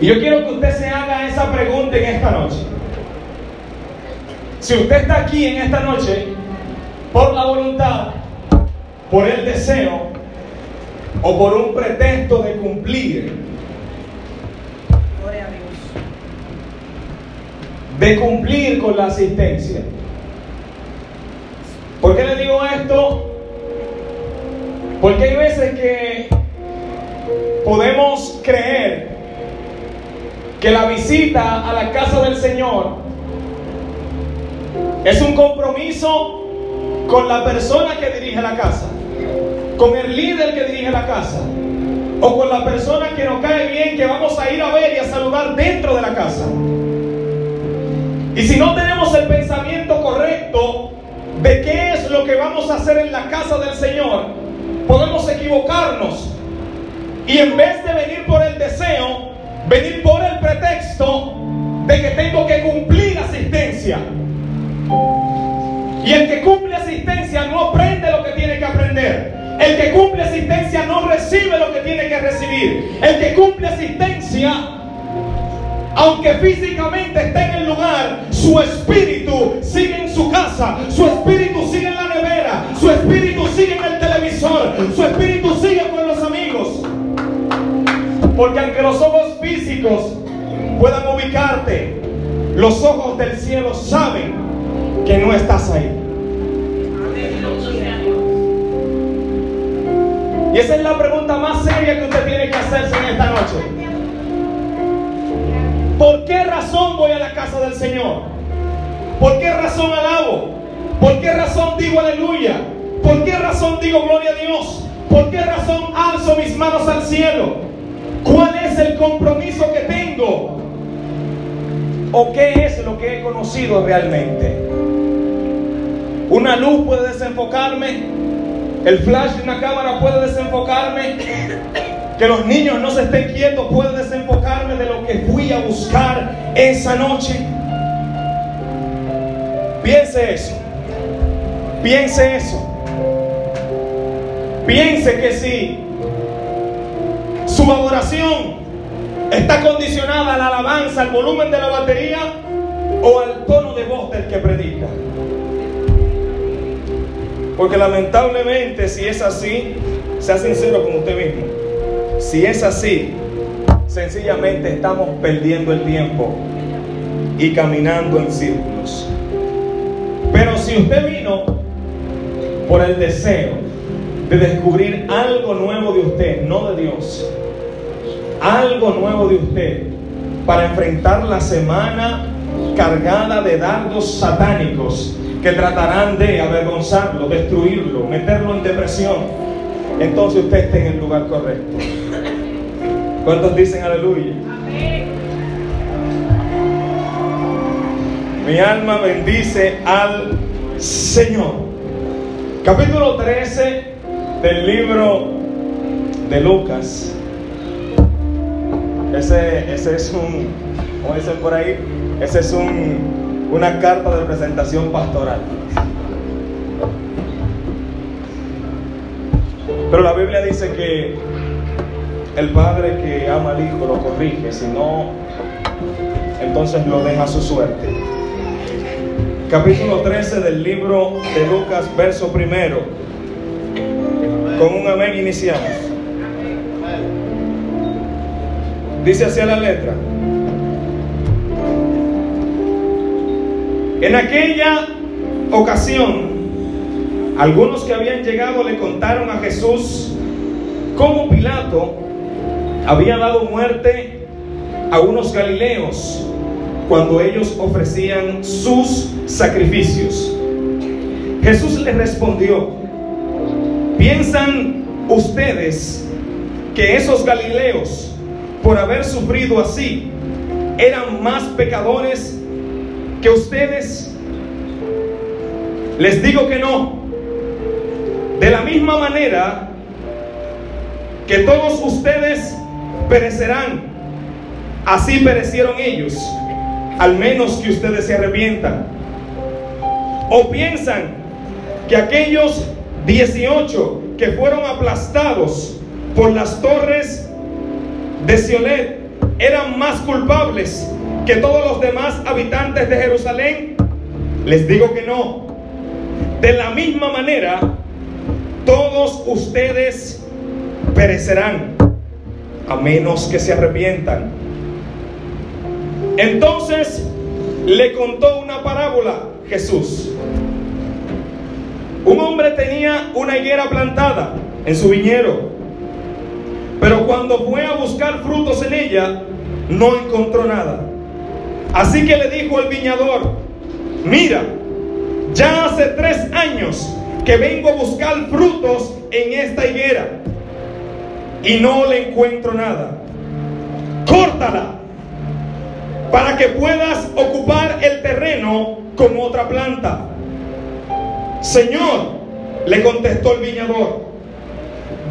Y yo quiero que usted se haga esa pregunta en esta noche. Si usted está aquí en esta noche por la voluntad, por el deseo o por un pretexto de cumplir, de cumplir con la asistencia. ¿Por qué le digo esto? Porque hay veces que podemos creer que la visita a la casa del Señor es un compromiso con la persona que dirige la casa, con el líder que dirige la casa, o con la persona que nos cae bien que vamos a ir a ver y a saludar dentro de la casa. Y si no tenemos el pensamiento correcto de qué es lo que vamos a hacer en la casa del Señor, podemos equivocarnos. Y en vez de venir por el deseo, venir por el pretexto de que tengo que cumplir asistencia. Y el que cumple asistencia no aprende lo que tiene que aprender. El que cumple asistencia no recibe lo que tiene que recibir. El que cumple asistencia, aunque físicamente esté en el lugar, su espíritu sigue en su casa, su espíritu sigue en la nevera, su espíritu sigue en el televisor, su espíritu Porque aunque los ojos físicos puedan ubicarte, los ojos del cielo saben que no estás ahí. Y esa es la pregunta más seria que usted tiene que hacerse en esta noche. ¿Por qué razón voy a la casa del Señor? ¿Por qué razón alabo? ¿Por qué razón digo aleluya? ¿Por qué razón digo gloria a Dios? ¿Por qué razón alzo mis manos al cielo? ¿Cuál es el compromiso que tengo? ¿O qué es lo que he conocido realmente? Una luz puede desenfocarme. El flash de una cámara puede desenfocarme. Que los niños no se estén quietos puede desenfocarme de lo que fui a buscar esa noche. Piense eso. Piense eso. Piense que si su adoración está condicionada a la alabanza, al volumen de la batería o al tono de voz del que predica. Porque lamentablemente si es así, sea sincero con usted mismo, si es así, sencillamente estamos perdiendo el tiempo y caminando en círculos. Pero si usted vino por el deseo de descubrir algo nuevo de usted, no de Dios, algo nuevo de usted, para enfrentar la semana cargada de dardos satánicos que tratarán de avergonzarlo, destruirlo, meterlo en depresión, entonces usted está en el lugar correcto. ¿Cuántos dicen aleluya? Mi alma bendice al Señor. Capítulo 13 del libro de Lucas. Ese, ese es un, como dicen por ahí, ese es un, una carta de presentación pastoral. Pero la Biblia dice que el padre que ama al hijo lo corrige, si no, entonces lo deja a su suerte. Capítulo 13 del libro de Lucas, verso primero. Con un amén iniciamos. Dice hacia la letra. En aquella ocasión, algunos que habían llegado le contaron a Jesús cómo Pilato había dado muerte a unos galileos cuando ellos ofrecían sus sacrificios. Jesús les respondió, ¿piensan ustedes que esos galileos, por haber sufrido así, eran más pecadores que ustedes? Les digo que no. De la misma manera que todos ustedes perecerán, así perecieron ellos, al menos que ustedes se arrepientan. O piensan que aquellos 18 que fueron aplastados por las torres de Siolet eran más culpables que todos los demás habitantes de Jerusalén? Les digo que no. De la misma manera, todos ustedes perecerán, a menos que se arrepientan. Entonces le contó una parábola Jesús. Un hombre tenía una higuera plantada en su viñero, pero cuando fue a buscar frutos en ella, no encontró nada. Así que le dijo al viñador, mira, ya hace tres años que vengo a buscar frutos en esta higuera y no le encuentro nada. Córtala para que puedas ocupar el terreno con otra planta. Señor, le contestó el viñador,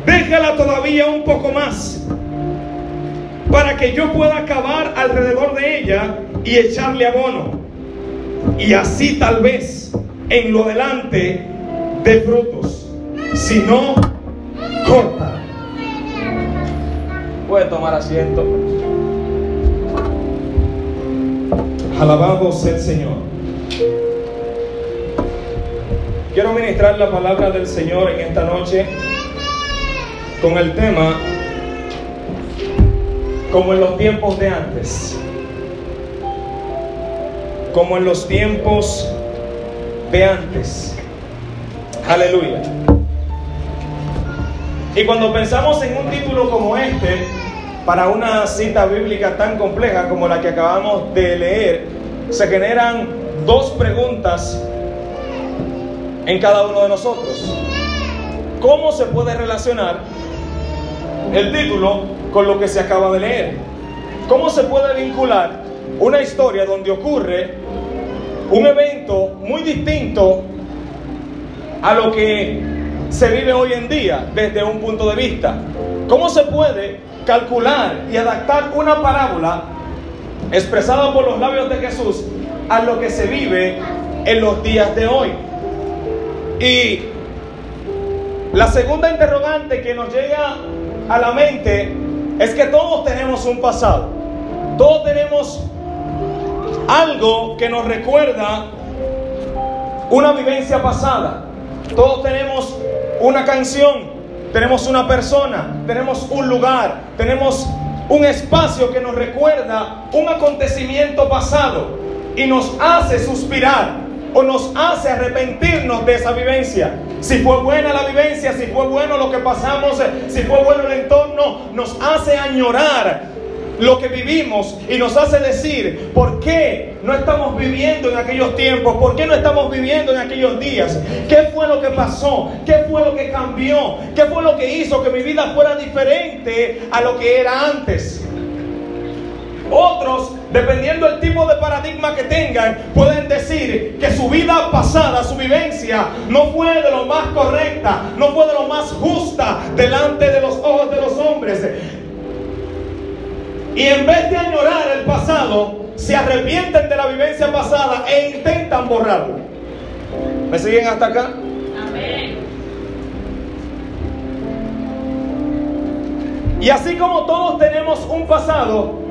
déjala todavía un poco más para que yo pueda acabar alrededor de ella y echarle abono. Y así tal vez en lo delante de frutos. Si no, corta. Puede tomar asiento. Alabado sea el Señor. Quiero ministrar la palabra del Señor en esta noche con el tema como en los tiempos de antes. Como en los tiempos de antes. Aleluya. Y cuando pensamos en un título como este, para una cita bíblica tan compleja como la que acabamos de leer, se generan dos preguntas en cada uno de nosotros. ¿Cómo se puede relacionar el título con lo que se acaba de leer? ¿Cómo se puede vincular una historia donde ocurre un evento muy distinto a lo que se vive hoy en día desde un punto de vista. ¿Cómo se puede calcular y adaptar una parábola expresada por los labios de Jesús a lo que se vive en los días de hoy? Y la segunda interrogante que nos llega a la mente es que todos tenemos un pasado. Todos tenemos algo que nos recuerda una vivencia pasada. Todos tenemos una canción, tenemos una persona, tenemos un lugar, tenemos un espacio que nos recuerda un acontecimiento pasado y nos hace suspirar o nos hace arrepentirnos de esa vivencia. Si fue buena la vivencia, si fue bueno lo que pasamos, si fue bueno el entorno, nos hace añorar lo que vivimos y nos hace decir, ¿por qué no estamos viviendo en aquellos tiempos? ¿Por qué no estamos viviendo en aquellos días? ¿Qué fue lo que pasó? ¿Qué fue lo que cambió? ¿Qué fue lo que hizo que mi vida fuera diferente a lo que era antes? Otros, dependiendo del tipo de paradigma que tengan, pueden decir que su vida pasada, su vivencia, no fue de lo más correcta, no fue de lo más justa delante de los ojos de los hombres. Y en vez de añorar el pasado, se arrepienten de la vivencia pasada e intentan borrarlo. ¿Me siguen hasta acá? Amén. Y así como todos tenemos un pasado,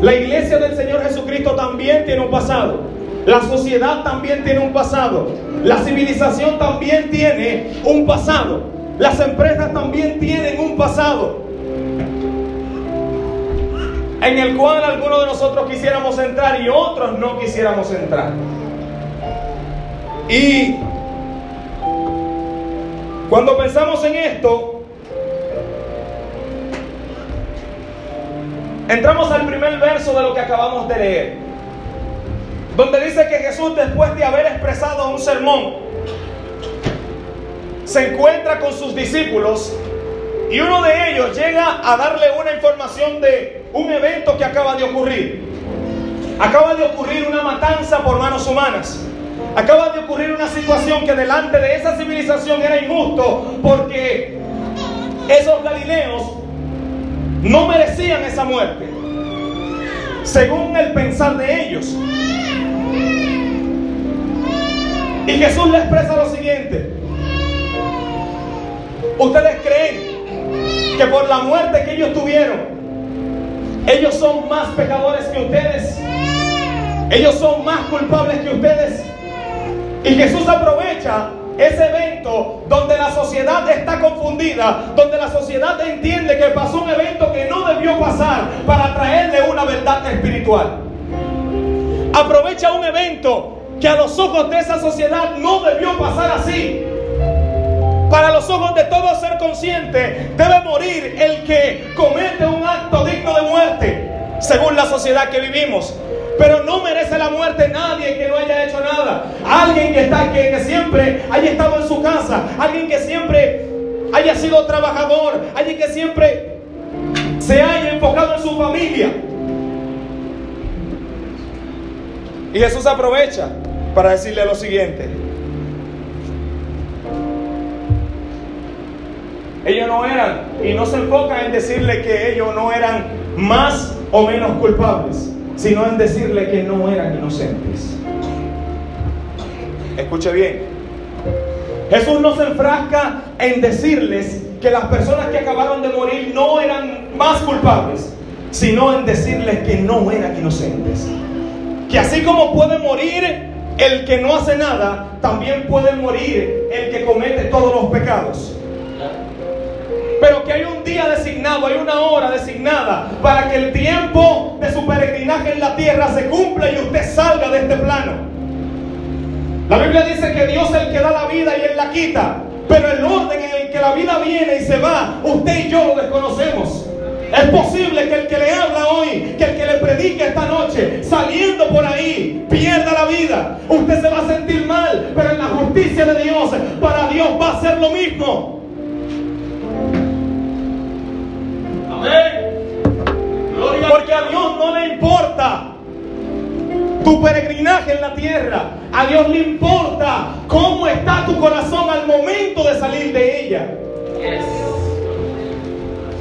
la iglesia del Señor Jesucristo también tiene un pasado. La sociedad también tiene un pasado. La civilización también tiene un pasado. Las empresas también tienen un pasado en el cual algunos de nosotros quisiéramos entrar y otros no quisiéramos entrar. Y cuando pensamos en esto, entramos al primer verso de lo que acabamos de leer, donde dice que Jesús después de haber expresado un sermón, se encuentra con sus discípulos y uno de ellos llega a darle una información de un evento que acaba de ocurrir. Acaba de ocurrir una matanza por manos humanas. Acaba de ocurrir una situación que delante de esa civilización era injusto porque esos galileos no merecían esa muerte, según el pensar de ellos. Y Jesús le expresa lo siguiente. ¿Ustedes creen que por la muerte que ellos tuvieron, Ellos son más pecadores que ustedes. Ellos son más culpables que ustedes. Y Jesús aprovecha ese donde la sociedad está confundida, donde la sociedad entiende que pasó un evento que no debió pasar para traerle una verdad espiritual. Aprovecha un evento que a los ojos de esa sociedad no debió pasar así. Para los ojos de todo ser consciente, debe morir el que comete un acto digno de muerte, según la sociedad que vivimos. Pero no merece la muerte nadie que no haya hecho nada. Alguien que, está, que, que siempre haya estado en su casa. Alguien que siempre haya sido trabajador. Alguien que siempre se haya enfocado en su familia. Y Jesús aprovecha para decirle lo siguiente. Ellos no eran, y no se enfoca en decirle que ellos no eran más o menos culpables sino en decirle que no eran inocentes. Escuche bien. Jesús no se enfrasca en decirles que las personas que acabaron de morir no eran más culpables, sino en decirles que no eran inocentes. Que así como puede morir el que no hace nada, también puede morir el que comete todos los pecados pero que hay un día designado, hay una hora designada para que el tiempo de su peregrinaje en la tierra se cumpla y usted salga de este plano. La Biblia dice que Dios es el que da la vida y Él la quita, pero el orden en el que la vida viene y se va, usted y yo lo desconocemos. Es posible que el que le habla hoy, que el que le predique esta noche, saliendo por ahí, pierda la vida. Usted se va a sentir mal, pero en la justicia de Dios, para Dios va a ser lo mismo. Porque a Dios no le importa tu peregrinaje en la tierra. A Dios le importa cómo está tu corazón al momento de salir de ella.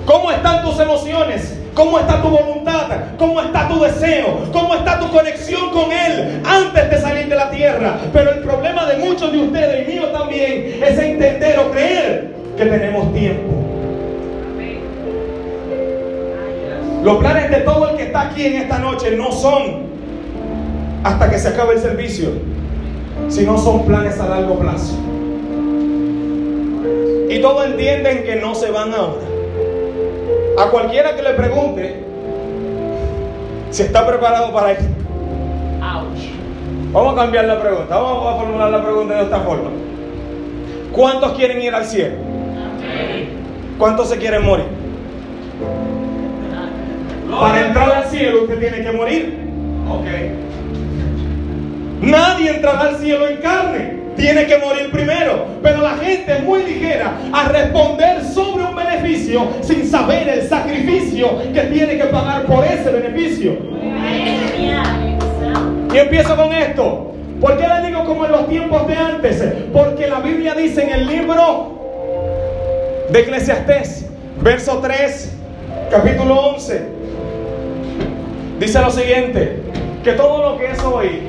¿Cómo están tus emociones? ¿Cómo está tu voluntad? ¿Cómo está tu deseo? ¿Cómo está tu conexión con Él antes de salir de la tierra? Pero el problema de muchos de ustedes y mío también es entender o creer que tenemos tiempo. Los planes de todo el que está aquí en esta noche no son hasta que se acabe el servicio, sino son planes a largo plazo. Y todos entienden que no se van ahora. A cualquiera que le pregunte si está preparado para esto. Vamos a cambiar la pregunta. Vamos a formular la pregunta de esta forma. ¿Cuántos quieren ir al cielo? ¿Cuántos se quieren morir? Para entrar al cielo usted tiene que morir. Ok. Nadie entrará al cielo en carne. Tiene que morir primero. Pero la gente es muy ligera a responder sobre un beneficio sin saber el sacrificio que tiene que pagar por ese beneficio. Y empiezo con esto. ¿Por qué le digo como en los tiempos de antes? Porque la Biblia dice en el libro de Eclesiastés, verso 3, capítulo 11. Dice lo siguiente, que todo lo que es hoy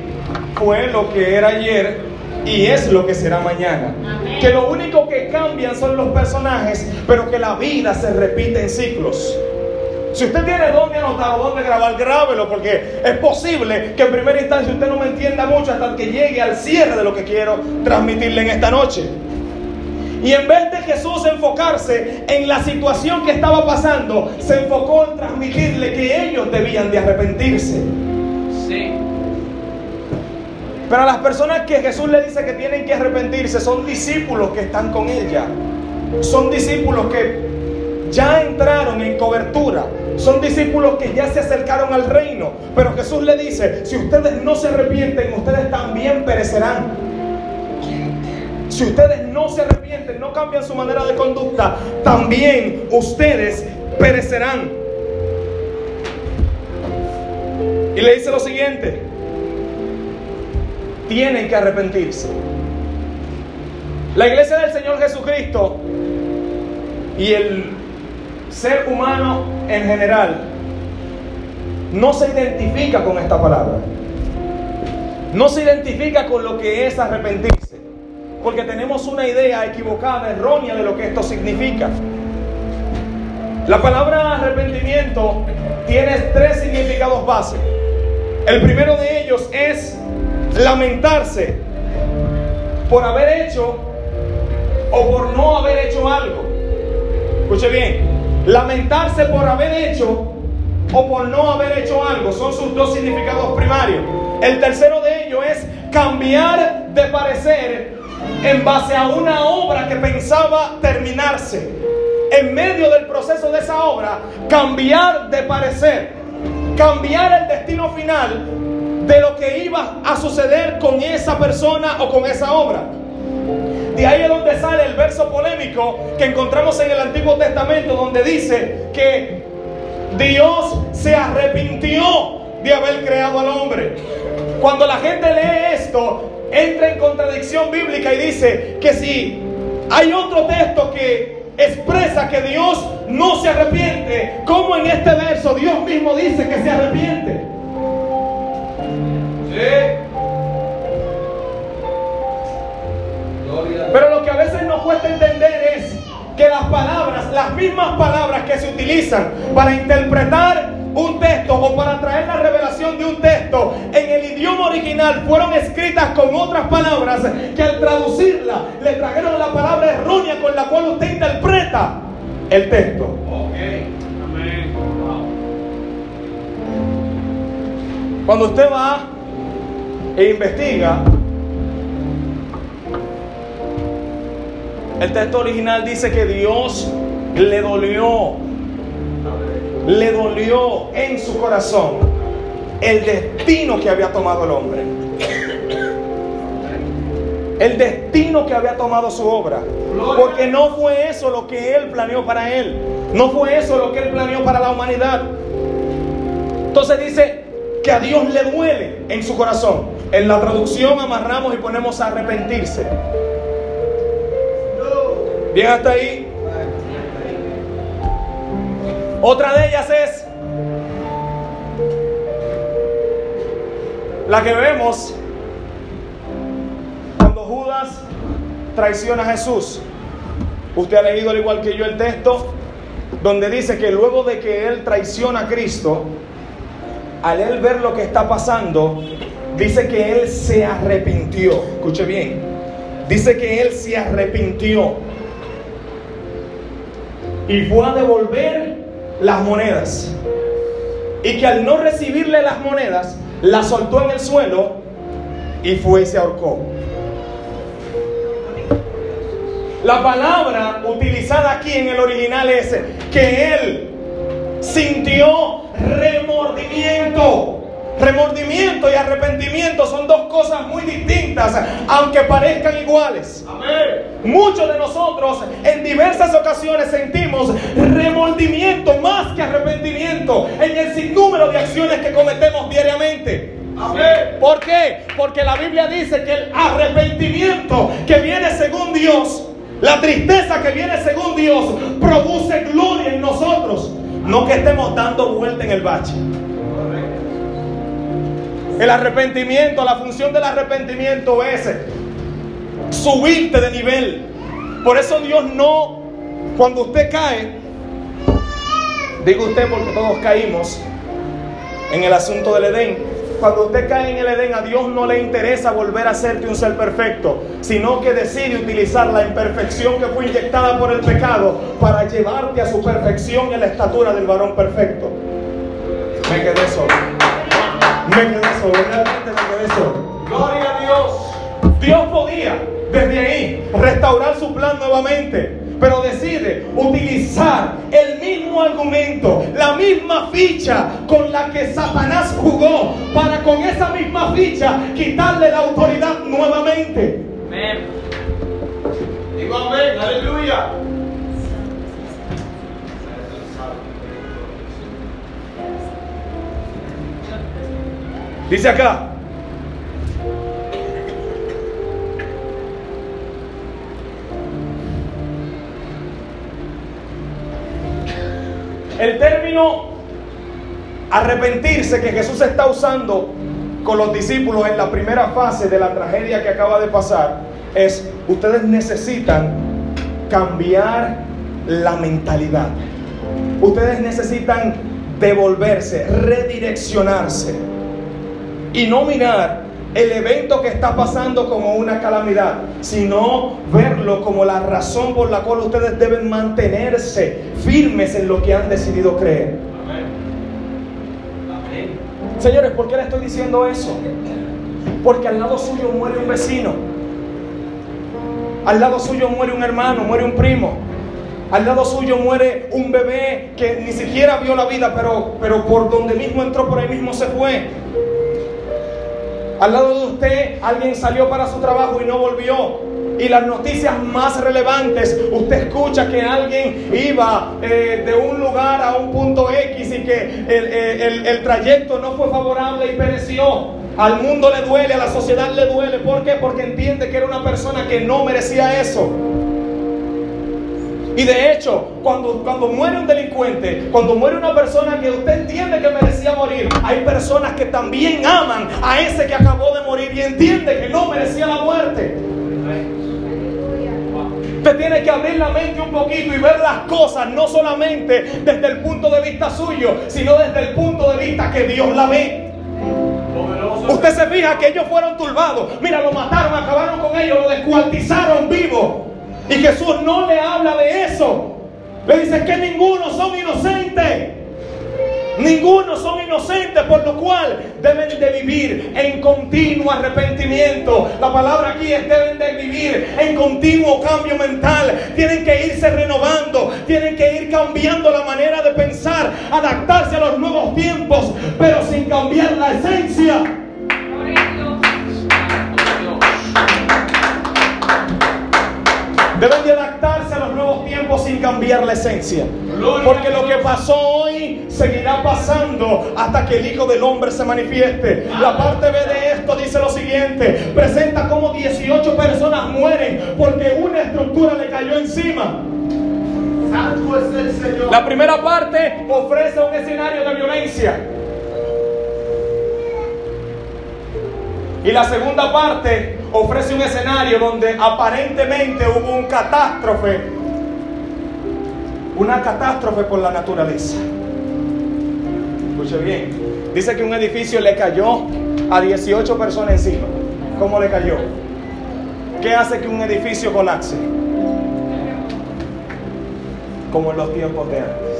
fue lo que era ayer y es lo que será mañana. Que lo único que cambian son los personajes, pero que la vida se repite en ciclos. Si usted tiene dónde anotar o dónde grabar, grábelo, porque es posible que en primera instancia usted no me entienda mucho hasta que llegue al cierre de lo que quiero transmitirle en esta noche. Y en vez de Jesús enfocarse en la situación que estaba pasando, se enfocó en transmitirle que ellos debían de arrepentirse. Sí. Pero las personas que Jesús le dice que tienen que arrepentirse son discípulos que están con ella. Son discípulos que ya entraron en cobertura. Son discípulos que ya se acercaron al reino. Pero Jesús le dice, si ustedes no se arrepienten, ustedes también perecerán. Si ustedes no se arrepienten, no cambian su manera de conducta, también ustedes perecerán. Y le dice lo siguiente, tienen que arrepentirse. La iglesia del Señor Jesucristo y el ser humano en general no se identifica con esta palabra. No se identifica con lo que es arrepentirse porque tenemos una idea equivocada, errónea de lo que esto significa. La palabra arrepentimiento tiene tres significados básicos. El primero de ellos es lamentarse por haber hecho o por no haber hecho algo. Escuche bien, lamentarse por haber hecho o por no haber hecho algo son sus dos significados primarios. El tercero de ellos es cambiar de parecer en base a una obra que pensaba terminarse. En medio del proceso de esa obra, cambiar de parecer, cambiar el destino final de lo que iba a suceder con esa persona o con esa obra. De ahí es donde sale el verso polémico que encontramos en el Antiguo Testamento, donde dice que Dios se arrepintió de haber creado al hombre. Cuando la gente lee esto, entra en contradicción bíblica y dice que si hay otro texto que expresa que Dios no se arrepiente, como en este verso Dios mismo dice que se arrepiente. Pero lo que a veces nos cuesta entender es que las palabras, las mismas palabras que se utilizan para interpretar un texto o para traer la revelación de un texto en el idioma original fueron escritas con otras palabras que al traducirla le trajeron la palabra errónea con la cual usted interpreta el texto. Cuando usted va e investiga, el texto original dice que Dios le dolió le dolió en su corazón el destino que había tomado el hombre. El destino que había tomado su obra. Porque no fue eso lo que él planeó para él. No fue eso lo que él planeó para la humanidad. Entonces dice que a Dios le duele en su corazón. En la traducción amarramos y ponemos a arrepentirse. Bien hasta ahí. Otra de ellas es la que vemos cuando Judas traiciona a Jesús. Usted ha leído al igual que yo el texto donde dice que luego de que él traiciona a Cristo, al él ver lo que está pasando, dice que él se arrepintió. Escuche bien. Dice que él se arrepintió y fue a devolver las monedas. Y que al no recibirle las monedas, las soltó en el suelo y fue y se ahorcó. La palabra utilizada aquí en el original es que él sintió remordimiento. Remordimiento y arrepentimiento son dos cosas muy distintas, aunque parezcan iguales. Muchos de nosotros en diversas ocasiones sentimos remordimiento más que arrepentimiento en el sinnúmero de acciones que cometemos diariamente. ¿Por qué? Porque la Biblia dice que el arrepentimiento que viene según Dios, la tristeza que viene según Dios, produce gloria en nosotros. No que estemos dando vuelta en el bache. El arrepentimiento, la función del arrepentimiento es subirte de nivel. Por eso Dios no, cuando usted cae, digo usted porque todos caímos en el asunto del Edén. Cuando usted cae en el Edén, a Dios no le interesa volver a hacerte un ser perfecto, sino que decide utilizar la imperfección que fue inyectada por el pecado para llevarte a su perfección en la estatura del varón perfecto. Me quedé solo. Gloria a Dios. Dios podía desde ahí restaurar su plan nuevamente pero decide utilizar el mismo argumento, la misma ficha con la que Satanás jugó, para con esa misma ficha quitarle la autoridad nuevamente. Amén. Digo amén, aleluya. Dice acá. El término arrepentirse que Jesús está usando con los discípulos en la primera fase de la tragedia que acaba de pasar es, ustedes necesitan cambiar la mentalidad. ustedes necesitan devolverse, redireccionarse y no mirar el evento que está pasando como una calamidad, sino verlo como la razón por la cual ustedes deben mantenerse firmes en lo que han decidido creer. Señores, ¿por qué le estoy diciendo eso? Porque al lado suyo muere un vecino. Al lado suyo muere un hermano, muere un primo. Al lado suyo muere un bebé que ni siquiera vio la vida, pero, pero por donde mismo entró, por ahí mismo se fue. Al lado de usted alguien salió para su trabajo y no volvió. Y las noticias más relevantes, usted escucha que alguien iba eh, de un lugar a un punto X y que el, el trayecto no fue favorable y pereció. Al mundo le duele, a la sociedad le duele. ¿Por qué? Porque entiende que era una persona que no merecía eso. Y de hecho, cuando, cuando muere un delincuente, cuando muere una persona que usted entiende que merecía morir, hay personas que también aman a ese que acabó de morir y entiende que no merecía la muerte. Usted tiene que abrir la mente un poquito y ver las cosas no solamente desde el punto de vista suyo, sino desde el punto de vista que Dios la ve. Usted se fija que ellos fueron turbados. Mira, lo mataron, acabaron con ellos, lo descuartizaron vivo. Y Jesús no le habla de eso. Le dice que ninguno son inocentes. Ninguno son inocentes, por lo cual deben de vivir en continuo arrepentimiento. La palabra aquí es deben de vivir en continuo cambio mental. Tienen que irse renovando, tienen que ir cambiando la manera de pensar, adaptarse a los nuevos tiempos, pero sin cambiar la esencia. Deben de adaptarse a los nuevos tiempos sin cambiar la esencia. Porque lo que pasó hoy seguirá pasando hasta que el Hijo del Hombre se manifieste. La parte B de esto dice lo siguiente. Presenta como 18 personas mueren porque una estructura le cayó encima. La primera parte ofrece un escenario de violencia. Y la segunda parte ofrece un escenario donde aparentemente hubo un catástrofe, una catástrofe por la naturaleza. Escuche bien, dice que un edificio le cayó a 18 personas encima. ¿Cómo le cayó? ¿Qué hace que un edificio colapse? Como en los tiempos de antes.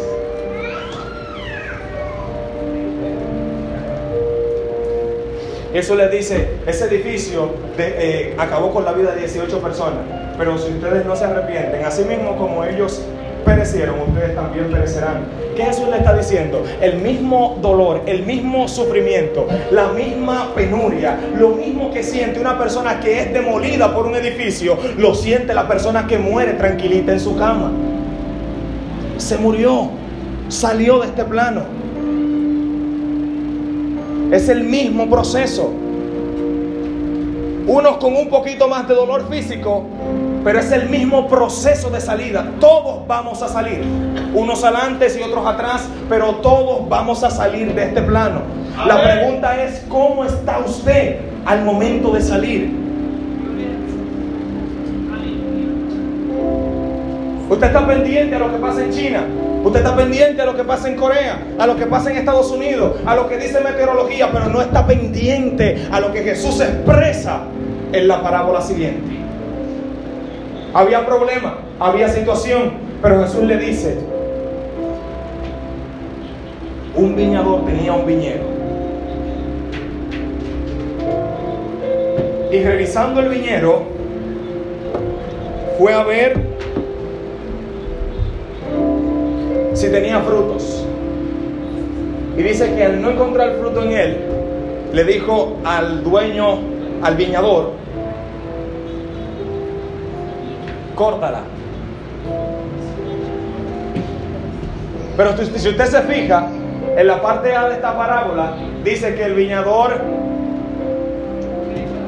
Eso le dice, ese edificio eh, acabó con la vida de 18 personas, pero si ustedes no se arrepienten, así mismo como ellos perecieron, ustedes también perecerán. ¿Qué Jesús le está diciendo? El mismo dolor, el mismo sufrimiento, la misma penuria, lo mismo que siente una persona que es demolida por un edificio, lo siente la persona que muere tranquilita en su cama. Se murió, salió de este plano. Es el mismo proceso. Unos con un poquito más de dolor físico, pero es el mismo proceso de salida. Todos vamos a salir. Unos adelante y otros atrás, pero todos vamos a salir de este plano. La pregunta es, ¿cómo está usted al momento de salir? Usted está pendiente a lo que pasa en China. Usted está pendiente a lo que pasa en Corea, a lo que pasa en Estados Unidos, a lo que dice meteorología, pero no está pendiente a lo que Jesús expresa en la parábola siguiente. Había problema, había situación, pero Jesús le dice, un viñador tenía un viñedo. Y revisando el viñero, fue a ver si tenía frutos. Y dice que al no encontrar fruto en él, le dijo al dueño, al viñador, córtala. Pero si usted se fija, en la parte A de esta parábola, dice que el viñador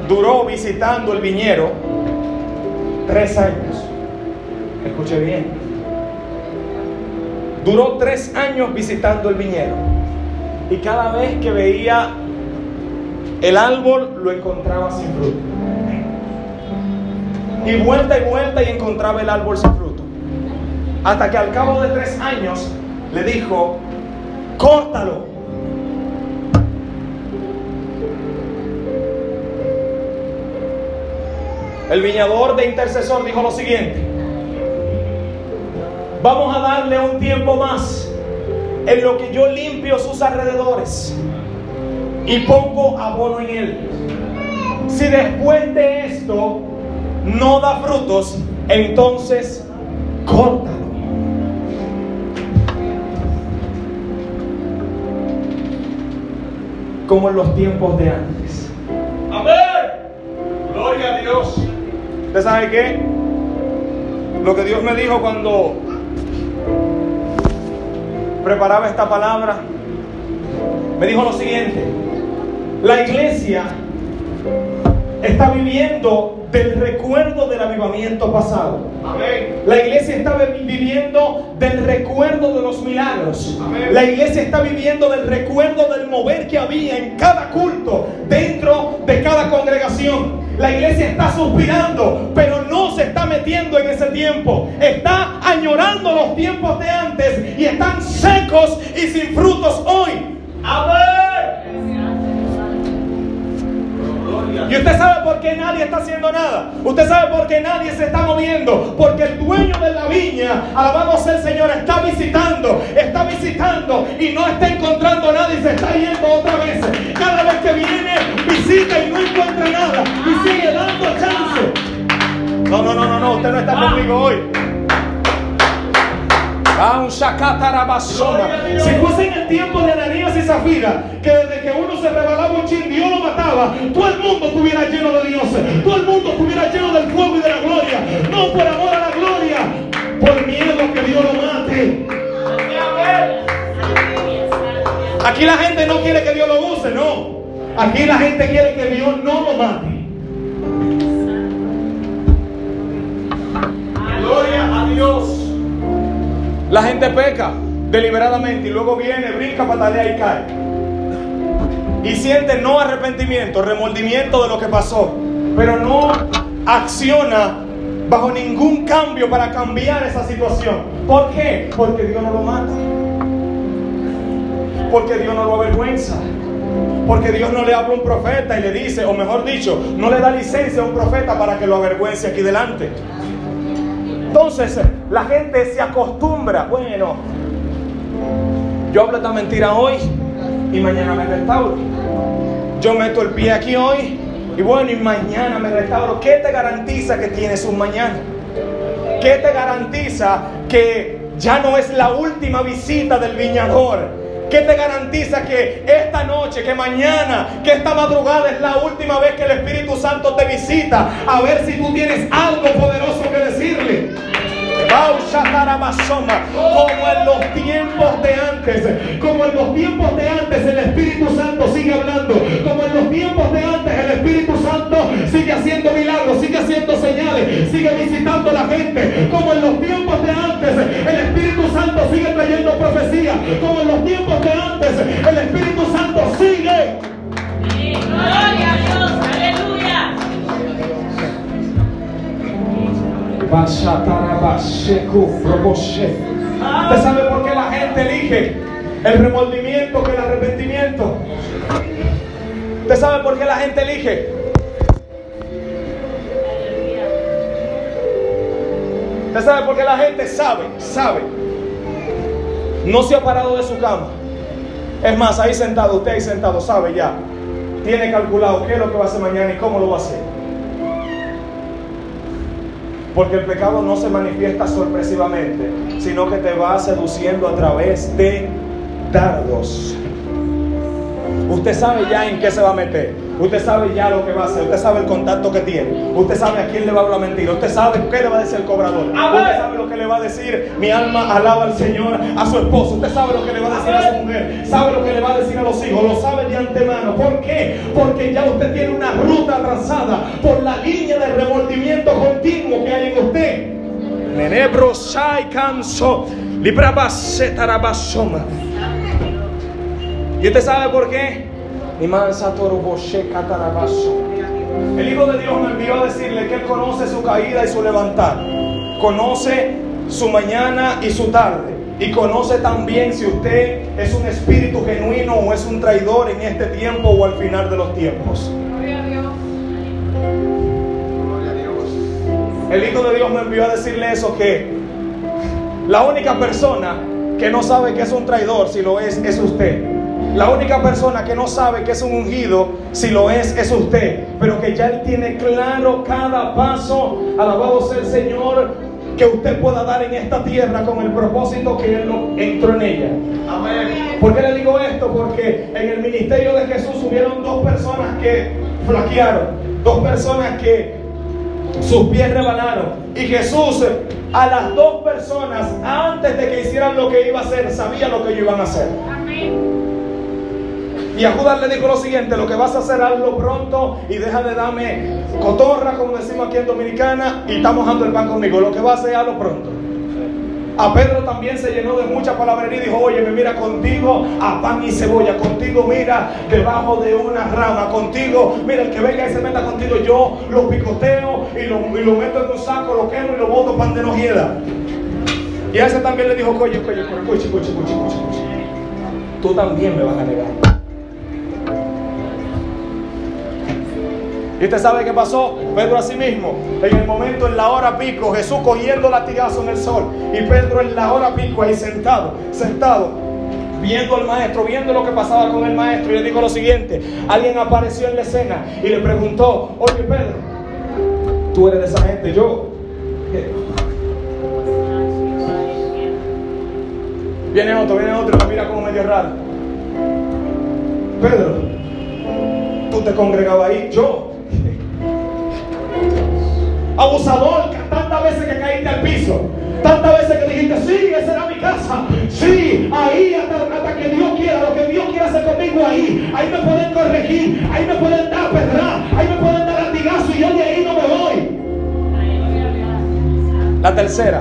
duró visitando el viñero tres años. Escuche bien. Duró tres años visitando el viñedo. Y cada vez que veía el árbol, lo encontraba sin fruto. Y vuelta y vuelta y encontraba el árbol sin fruto. Hasta que al cabo de tres años le dijo, córtalo. El viñador de intercesor dijo lo siguiente, vamos a darle un tiempo más en lo que yo limpio sus alrededores y pongo abono en él. Si después de esto no da frutos, entonces córtalo. Como en los tiempos de antes. Amén. Gloria a Dios. ¿Usted sabe qué? Lo que Dios me dijo cuando preparaba esta palabra, me dijo lo siguiente. La iglesia está viviendo del recuerdo del avivamiento pasado. Amén. La iglesia está viviendo del recuerdo de los milagros. Amén. La iglesia está viviendo del recuerdo del mover que había en cada culto, dentro de cada congregación. La iglesia está suspirando, pero no se está metiendo en ese tiempo. Está añorando los tiempos de antes y están secos y sin frutos hoy. Amén. Y usted sabe por qué nadie está haciendo nada. Usted sabe por qué nadie se está moviendo. Porque el dueño de la viña, alabado sea el Señor, está visitando, está visitando y no está encontrando nada y se está yendo otra vez. Cada vez que viene, visita y no encuentra nada y sigue dando chance. No, no, no, no, no, usted no está conmigo hoy. Si fuese en el tiempo de Ananías y Zafira, que desde que uno se rebalaba un chin, Dios lo mataba, todo el mundo estuviera lleno de dioses, todo el mundo estuviera lleno del fuego y de la gloria, no por amor a la gloria, por miedo a que Dios lo mate. Aquí la gente no quiere que Dios lo use, no. Aquí la gente quiere que Dios no lo mate. Peca deliberadamente y luego viene, brinca, patalea y cae. Y siente no arrepentimiento, remordimiento de lo que pasó, pero no acciona bajo ningún cambio para cambiar esa situación. ¿Por qué? Porque Dios no lo mata. Porque Dios no lo avergüenza. Porque Dios no le habla a un profeta y le dice, o mejor dicho, no le da licencia a un profeta para que lo avergüence aquí delante. Entonces la gente se acostumbra, bueno, yo hablo esta mentira hoy y mañana me restauro. Yo meto el pie aquí hoy y bueno, y mañana me restauro. ¿Qué te garantiza que tienes un mañana? ¿Qué te garantiza que ya no es la última visita del viñador? ¿Qué te garantiza que esta noche, que mañana, que esta madrugada es la última vez que el Espíritu Santo te visita? A ver si tú tienes algo poderoso que decirle. Como en los tiempos de antes, como en los tiempos de antes el Espíritu Santo sigue hablando, como en los tiempos de antes el Espíritu Santo sigue haciendo milagros, sigue haciendo señales, sigue visitando a la gente, como en los tiempos de antes el Espíritu Santo sigue trayendo profecía, como en los tiempos de antes el Espíritu Santo sigue. Gloria a Dios, ¿Usted sabe por qué la gente elige el remordimiento que el arrepentimiento? ¿Usted sabe por qué la gente elige? ¿Usted sabe por qué la gente sabe, sabe? No se ha parado de su cama. Es más, ahí sentado, usted ahí sentado, sabe ya. Tiene calculado qué es lo que va a hacer mañana y cómo lo va a hacer. Porque el pecado no se manifiesta sorpresivamente, sino que te va seduciendo a través de dardos. Usted sabe ya en qué se va a meter. Usted sabe ya lo que va a hacer. Usted sabe el contacto que tiene. Usted sabe a quién le va a hablar mentira. Usted sabe qué le va a decir el cobrador. Usted sabe lo que le va a decir. Mi alma alaba al Señor a su esposo. Usted sabe lo que le va a decir a su mujer. Sabe lo que le va a decir a los hijos. Lo sabe de antemano. ¿Por qué? Porque ya usted tiene una ruta trazada por la línea de remordimiento que hay en usted. Menebro sai canso. Librabase tarabasoma. ¿Y usted sabe por qué? El Hijo de Dios me envió a decirle que Él conoce su caída y su levantar. Conoce su mañana y su tarde. y conoce también si usted es un espíritu genuino o es un traidor en este tiempo o al final de los tiempos. El Hijo de Dios me envió a decirle eso, que la única persona que no sabe que es un traidor, si lo es, es usted. La única persona que no sabe que es un ungido, si lo es, es usted. Pero que ya Él tiene claro cada paso, alabado sea el Señor, que usted pueda dar en esta tierra con el propósito que Él lo entró en ella. Amén. ¿Por qué le digo esto? Porque en el ministerio de Jesús hubieron dos personas que flaquearon, dos personas que sus pies rebanaron. Y Jesús a las dos personas, antes de que hicieran lo que iba a hacer, sabía lo que ellos iban a hacer. Amén. Y a Judas le dijo lo siguiente, lo que vas a hacer hazlo pronto y deja de darme cotorra, como decimos aquí en Dominicana, y está mojando el pan conmigo. Lo que vas a hacer hazlo pronto. A Pedro también se llenó de mucha palabrería y dijo, oye, mira contigo a pan y cebolla, contigo mira debajo de una rama, contigo, mira el que venga y se meta contigo, yo lo picoteo y lo, y lo meto en un saco, lo quemo y lo boto pan de nojeda. Y a ese también le dijo, oye, oye, pero escucha, escucha, escucha, escucha, escucha. Tú también me vas a negar. ¿Y usted sabe qué pasó? Pedro así mismo, en el momento, en la hora pico, Jesús cogiendo latigazo en el sol. Y Pedro en la hora pico ahí sentado, sentado, viendo al maestro, viendo lo que pasaba con el maestro. Y le digo lo siguiente, alguien apareció en la escena y le preguntó, oye Pedro, tú eres de esa gente, yo. Viene otro, viene otro, me mira como medio raro. Pedro, tú te congregabas ahí, yo. Abusador, tantas veces que caíste al piso, tantas veces que dijiste, sí, esa era mi casa, sí, ahí hasta, hasta que Dios quiera, lo que Dios quiera hacer conmigo ahí, ahí me pueden corregir, ahí me pueden dar pedra, ahí me pueden dar latigazo y yo de ahí no me voy. La tercera,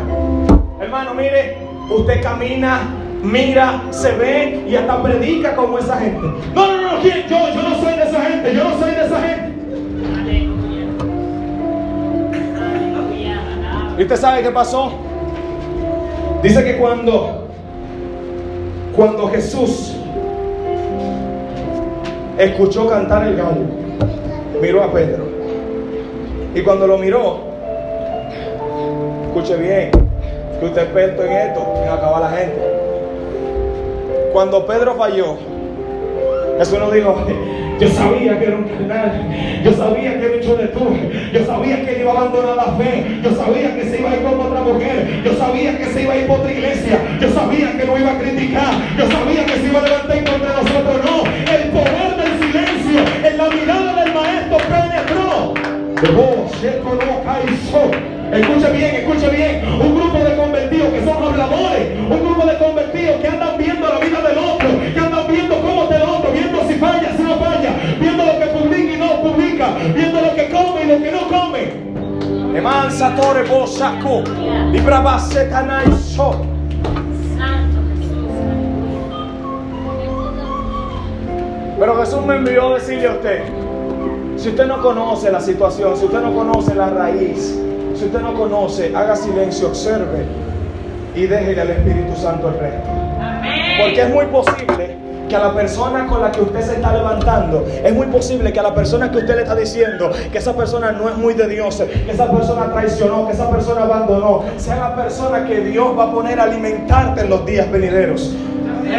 hermano, mire, usted camina, mira, se ve y hasta predica como esa gente. No, no, no, ¿quién? Yo, yo no soy de esa gente, yo no soy de esa gente. ¿Y usted sabe qué pasó? Dice que cuando, cuando Jesús escuchó cantar el gallo, miró a Pedro. Y cuando lo miró, escuche bien, que usted es experto en esto, en acabar la gente. Cuando Pedro falló, Jesús no dijo, yo sabía que era un carnal, yo sabía que era de tú, yo sabía que él iba a abandonar la fe, yo sabía que se iba a ir con otra mujer, yo sabía que se iba a ir por otra iglesia, yo sabía que no iba a criticar, yo sabía que se iba a levantar contra nosotros. No, el poder del silencio en la mirada del maestro penetró. Escuche bien, escuche bien. Un grupo de convertidos que son habladores. Un grupo de convertidos que andan viendo la come. Emansa tore bosaco. Libra. Pero Jesús me envió a decirle a usted. Si usted no conoce la situación, si usted no conoce la raíz, si usted no conoce, haga silencio, observe y déjele al Espíritu Santo el resto. Amén. Porque es muy posible que a la persona con la que usted se está levantando, es muy posible que a la persona que usted le está diciendo que esa persona no es muy de Dios, que esa persona traicionó, que esa persona abandonó, sea la persona que Dios va a poner a alimentarte en los días venideros.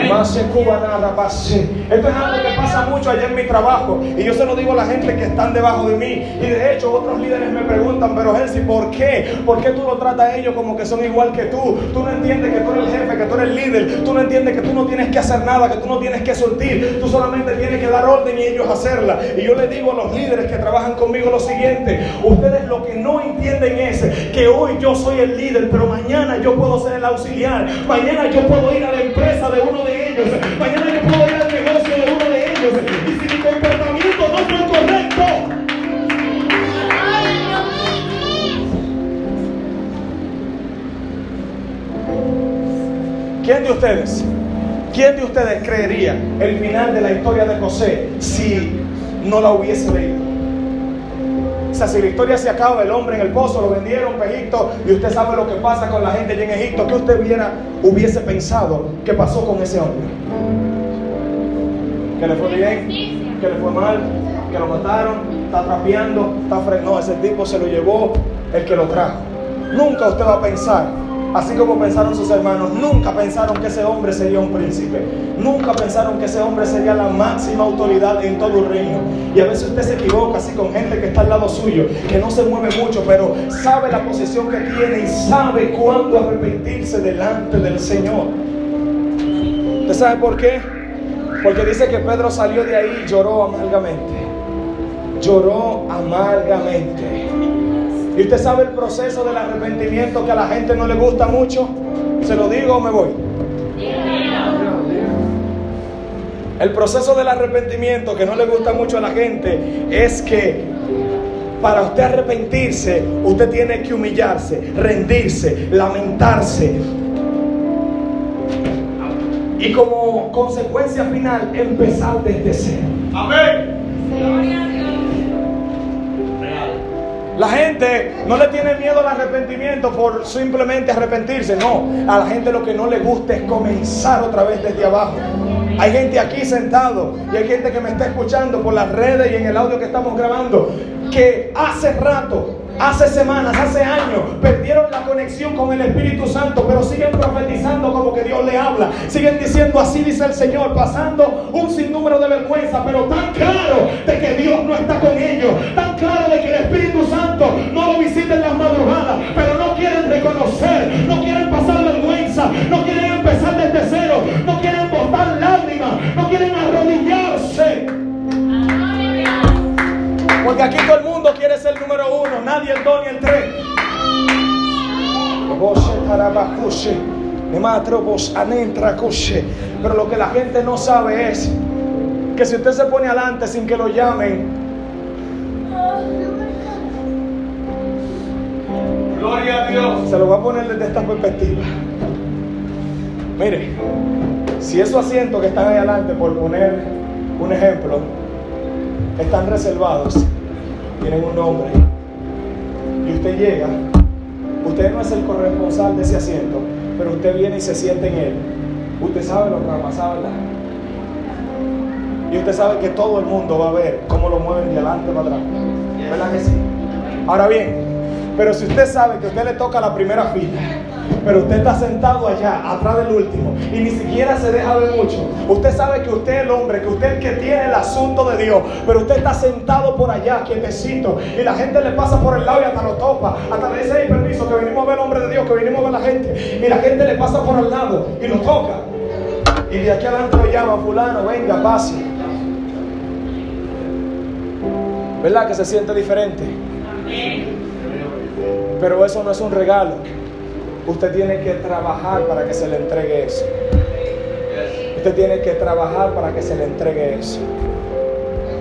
Más se cuba nada, pase. Esto es algo que mucho allá en mi trabajo. Y yo se lo digo a la gente que están debajo de mí. Y de hecho, otros líderes me preguntan, pero Elsie, ¿por qué? ¿Por qué tú lo tratas a ellos como que son igual que tú? Tú no entiendes que tú eres el jefe, que tú eres el líder. Tú no entiendes que tú no tienes que hacer nada, que tú no tienes que surtir. Tú solamente tienes que dar orden y ellos hacerla. Y yo le digo a los líderes que trabajan conmigo lo siguiente: Ustedes lo que no entienden es que hoy yo soy el líder, pero mañana yo puedo ser el auxiliar. Mañana yo puedo ir a la empresa de uno de ellos. Mañana yo puedo ir al ¿quién de ustedes? ¿Quién de ustedes creería el final de la historia de José si no la hubiese leído? O sea, si la historia se acaba, el hombre en el pozo lo vendieron para Egipto y usted sabe lo que pasa con la gente allí en Egipto, ¿qué usted hubiera, hubiese pensado que pasó con ese hombre? Que le fue bien, que le fue mal, que lo mataron, está trapeando, está frenando. Ese tipo se lo llevó el que lo trajo. Nunca usted va a pensar, así como pensaron sus hermanos, nunca pensaron que ese hombre sería un príncipe. Nunca pensaron que ese hombre sería la máxima autoridad en todo el reino. Y a veces usted se equivoca así con gente que está al lado suyo, que no se mueve mucho, pero sabe la posición que tiene y sabe cuándo arrepentirse delante del Señor. ¿Usted sabe por qué? Porque dice que Pedro salió de ahí y lloró amargamente. Lloró amargamente. ¿Y usted sabe el proceso del arrepentimiento que a la gente no le gusta mucho? ¿Se lo digo o me voy? El proceso del arrepentimiento que no le gusta mucho a la gente es que para usted arrepentirse, usted tiene que humillarse, rendirse, lamentarse. Y como consecuencia final, empezar desde cero. Amén. La gente no le tiene miedo al arrepentimiento por simplemente arrepentirse. No, a la gente lo que no le gusta es comenzar otra vez desde abajo. Hay gente aquí sentado y hay gente que me está escuchando por las redes y en el audio que estamos grabando que hace rato, hace semanas, hace años perdieron la conexión con el Espíritu Santo, pero siguen profetizando como que Dios le habla. Siguen diciendo así dice el Señor, pasando un sinnúmero de vergüenza, pero tan claro de que Dios no está con ellos, tan claro de que el Espíritu Santo Pero lo que la gente no sabe es que si usted se pone adelante sin que lo llamen, Gloria a Dios. se lo va a poner desde esta perspectiva. Mire, si esos asientos que están ahí adelante, por poner un ejemplo, están reservados, tienen un nombre, y usted llega, usted no es el corresponsal de ese asiento, pero usted viene y se siente en él. Usted sabe lo que va a ¿verdad? Y usted sabe que todo el mundo va a ver cómo lo mueven de adelante para atrás. ¿Verdad que sí? Ahora bien, pero si usted sabe que usted le toca la primera fila, pero usted está sentado allá, atrás del último, y ni siquiera se deja ver mucho. Usted sabe que usted es el hombre, que usted es el que tiene el asunto de Dios, pero usted está sentado por allá, quietecito, y la gente le pasa por el lado y hasta lo topa, hasta le dice, "Ey, permiso, que venimos a ver al hombre de Dios, que venimos a ver la gente, y la gente le pasa por al lado y lo toca. Y de aquí adelante lo llama, fulano, venga, pase. ¿Verdad que se siente diferente? Pero eso no es un regalo. Usted tiene que trabajar para que se le entregue eso. Usted tiene que trabajar para que se le entregue eso.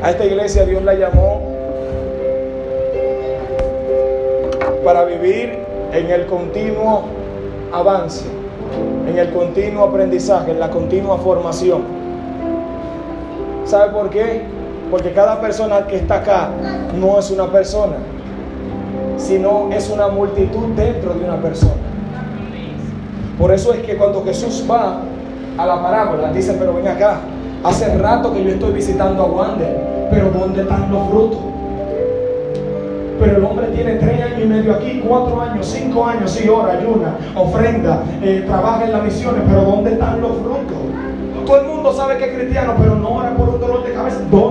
A esta iglesia Dios la llamó para vivir en el continuo avance, en el continuo aprendizaje, en la continua formación. ¿Sabe por qué? Porque cada persona que está acá no es una persona, sino es una multitud dentro de una persona. Por eso es que cuando Jesús va a la parábola, dice, pero ven acá, hace rato que yo estoy visitando a Wander, pero ¿dónde están los frutos? Pero el hombre tiene tres años y medio aquí, cuatro años, cinco años, sí, ora, ayuna, ofrenda, eh, trabaja en las misiones, pero ¿dónde están los frutos? Todo el mundo sabe que es cristiano, pero no ora por un dolor de cabeza